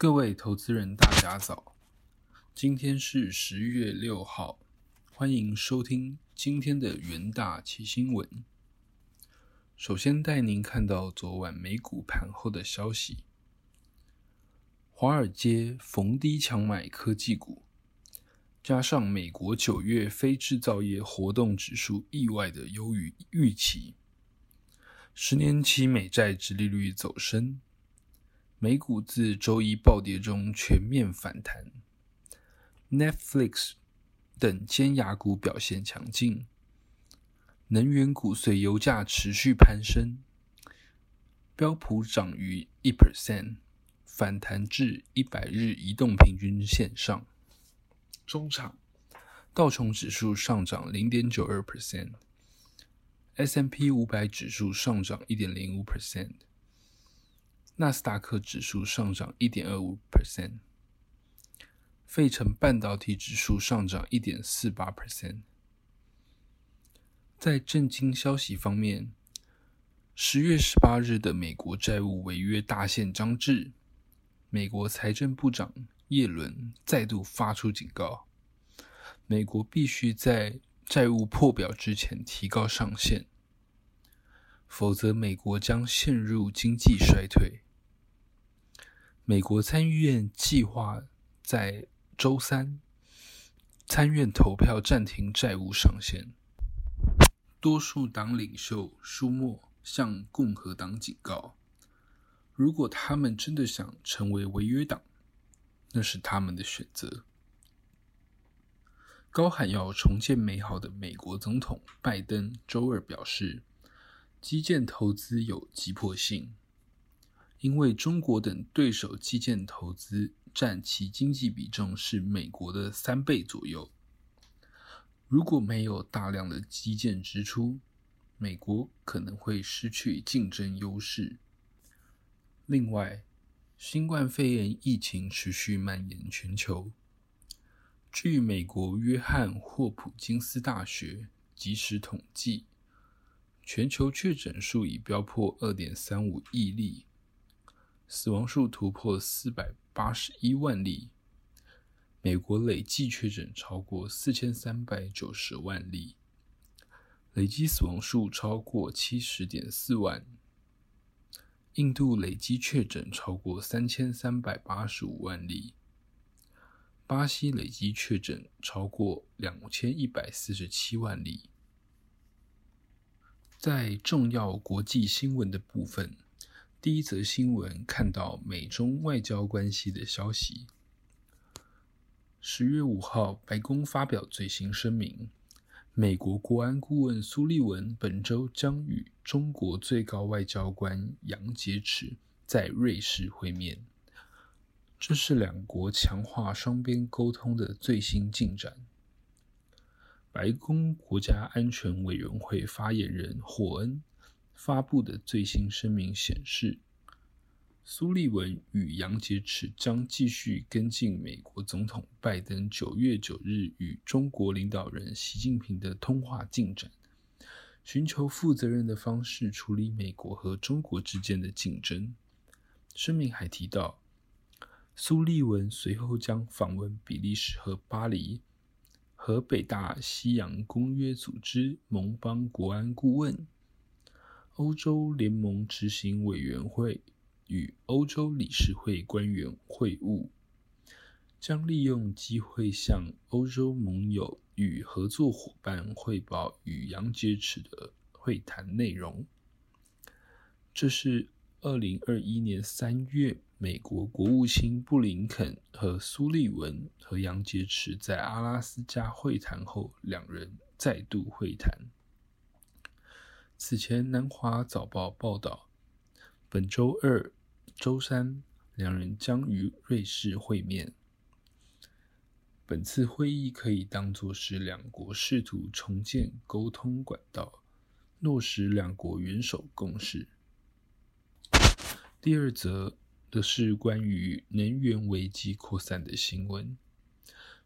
各位投资人，大家早！今天是十月六号，欢迎收听今天的元大奇新闻。首先带您看到昨晚美股盘后的消息：华尔街逢低强买科技股，加上美国九月非制造业活动指数意外的优于预期，十年期美债殖利率走升。美股自周一暴跌中全面反弹，Netflix 等尖牙股表现强劲，能源股随油价持续攀升，标普涨逾一 percent，反弹至一百日移动平均线上。中场，道琼指数上涨零点九二 percent，S M P 五百指数上涨一点零五 percent。纳斯达克指数上涨一点二五 percent，费城半导体指数上涨一点四八 percent。在震惊消息方面，十月十八日的美国债务违约大限将至，美国财政部长耶伦再度发出警告：美国必须在债务破表之前提高上限，否则美国将陷入经济衰退。美国参议院计划在周三参院投票暂停债务上限。多数党领袖舒默向共和党警告：如果他们真的想成为违约党，那是他们的选择。高喊要重建美好的美国总统拜登周二表示，基建投资有急迫性。因为中国等对手基建投资占其经济比重是美国的三倍左右，如果没有大量的基建支出，美国可能会失去竞争优势。另外，新冠肺炎疫情持续蔓延全球，据美国约翰霍普金斯大学即时统计，全球确诊数已飙破二点三五亿例。死亡数突破四百八十一万例，美国累计确诊超过四千三百九十万例，累计死亡数超过七十点四万。印度累计确诊超过三千三百八十五万例，巴西累计确诊超过两千一百四十七万例。在重要国际新闻的部分。第一则新闻看到美中外交关系的消息。十月五号，白宫发表最新声明，美国国安顾问苏利文本周将与中国最高外交官杨洁篪在瑞士会面，这是两国强化双边沟通的最新进展。白宫国家安全委员会发言人霍恩。发布的最新声明显示，苏利文与杨洁篪将继续跟进美国总统拜登九月九日与中国领导人习近平的通话进展，寻求负责任的方式处理美国和中国之间的竞争。声明还提到，苏利文随后将访问比利时和巴黎，和北大西洋公约组织盟邦国安顾问。欧洲联盟执行委员会与欧洲理事会官员会晤，将利用机会向欧洲盟友与合作伙伴汇报与杨洁篪的会谈内容。这是二零二一年三月，美国国务卿布林肯和苏利文和杨洁篪在阿拉斯加会谈后，两人再度会谈。此前，南华早报报道，本周二、周三，两人将于瑞士会面。本次会议可以当作是两国试图重建沟通管道，落实两国元首共识。第二则的是关于能源危机扩散的新闻。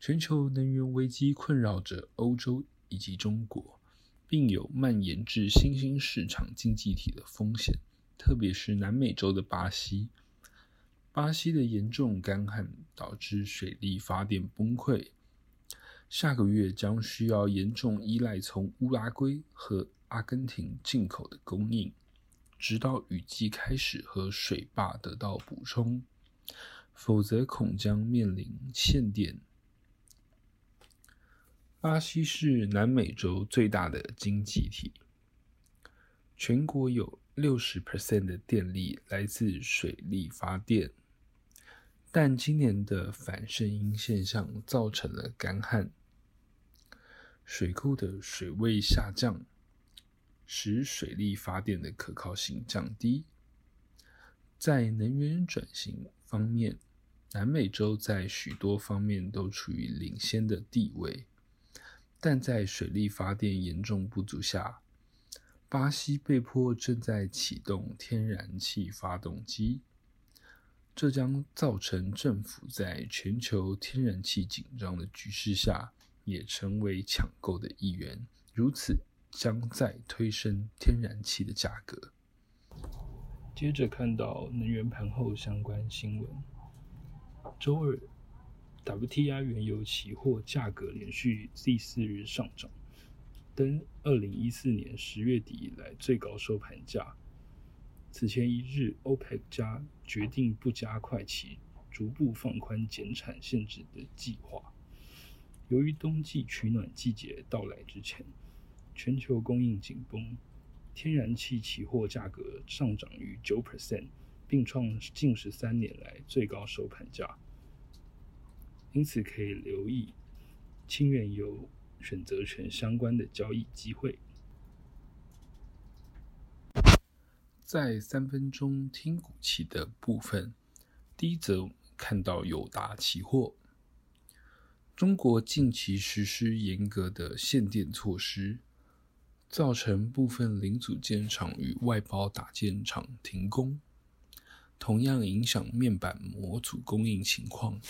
全球能源危机困扰着欧洲以及中国。并有蔓延至新兴市场经济体的风险，特别是南美洲的巴西。巴西的严重干旱导致水力发电崩溃，下个月将需要严重依赖从乌拉圭和阿根廷进口的供应，直到雨季开始和水坝得到补充，否则恐将面临限电。巴西是南美洲最大的经济体，全国有六十 percent 的电力来自水力发电，但今年的反圣婴现象造成了干旱，水库的水位下降，使水力发电的可靠性降低。在能源转型方面，南美洲在许多方面都处于领先的地位。但在水力发电严重不足下，巴西被迫正在启动天然气发动机，这将造成政府在全球天然气紧张的局势下也成为抢购的一员，如此将再推升天然气的价格。接着看到能源盘后相关新闻，周二。WTI 原油期货价格连续第四日上涨，登二零一四年十月底以来最高收盘价。此前一日，OPEC 加决定不加快其逐步放宽减产限制的计划。由于冬季取暖季节到来之前，全球供应紧绷，天然气期货价格上涨逾九 percent，并创近十三年来最高收盘价。因此，可以留意氢原油选择权相关的交易机会。在三分钟听股期的部分，第一则看到友达期货，中国近期实施严格的限电措施，造成部分零组件厂与外包打件厂停工，同样影响面板模组供应情况。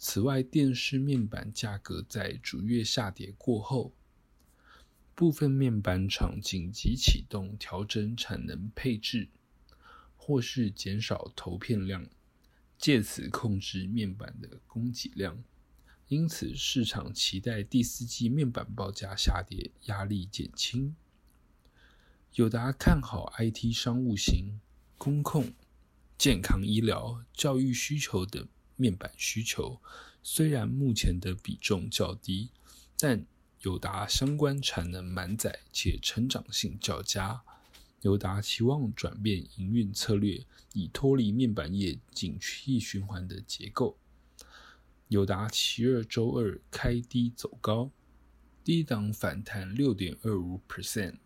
此外，电视面板价格在逐月下跌过后，部分面板厂紧急启动调整产能配置，或是减少投片量，借此控制面板的供给量。因此，市场期待第四季面板报价下跌压力减轻。友达看好 IT 商务型、工控、健康医疗、教育需求等。面板需求虽然目前的比重较低，但友达相关产能满载且成长性较佳。友达期望转变营运策略，以脱离面板业景气循环的结构。友达期二周二开低走高，低档反弹六点二五 percent，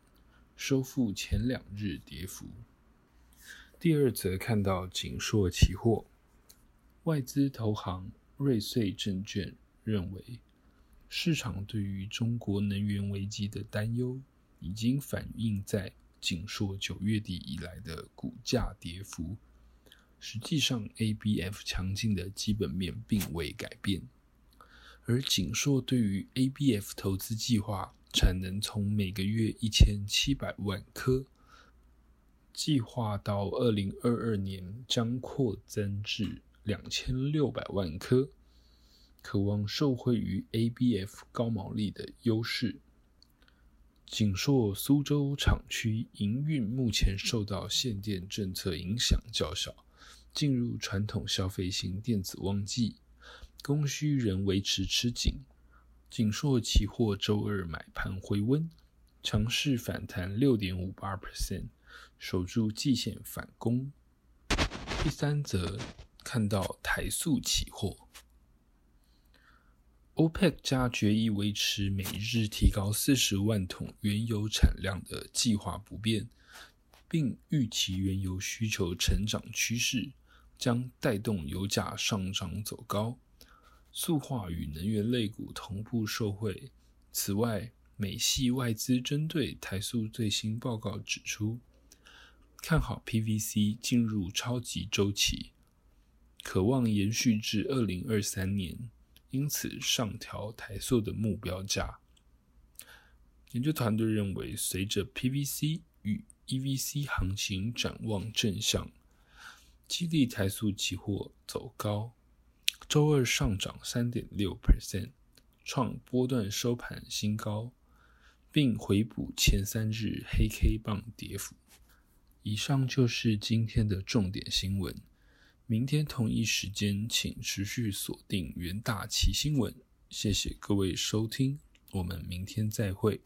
收复前两日跌幅。第二则看到锦硕期货。外资投行瑞穗证券认为，市场对于中国能源危机的担忧已经反映在锦硕九月底以来的股价跌幅。实际上，ABF 强劲的基本面并未改变，而锦硕对于 ABF 投资计划产能从每个月一千七百万颗，计划到二零二二年将扩增至。两千六百万颗，渴望受惠于 ABF 高毛利的优势。锦硕苏州厂区营运目前受到限电政策影响较小，进入传统消费型电子旺季，供需仍维持吃紧。锦硕期货周二买盘回温，强势反弹六点五八 percent，守住季线反攻。第三则。看到台塑起货，OPEC 加决议维持每日提高四十万桶原油产量的计划不变，并预期原油需求成长趋势将带动油价上涨走高，塑化与能源类股同步受惠。此外，美系外资针对台塑最新报告指出，看好 PVC 进入超级周期。渴望延续至二零二三年，因此上调台塑的目标价。研究团队认为，随着 PVC 与 EVC 行情展望正向，基地台塑期货走高，周二上涨三点六 percent，创波段收盘新高，并回补前三日黑 K 棒跌幅。以上就是今天的重点新闻。明天同一时间，请持续锁定元大奇新闻。谢谢各位收听，我们明天再会。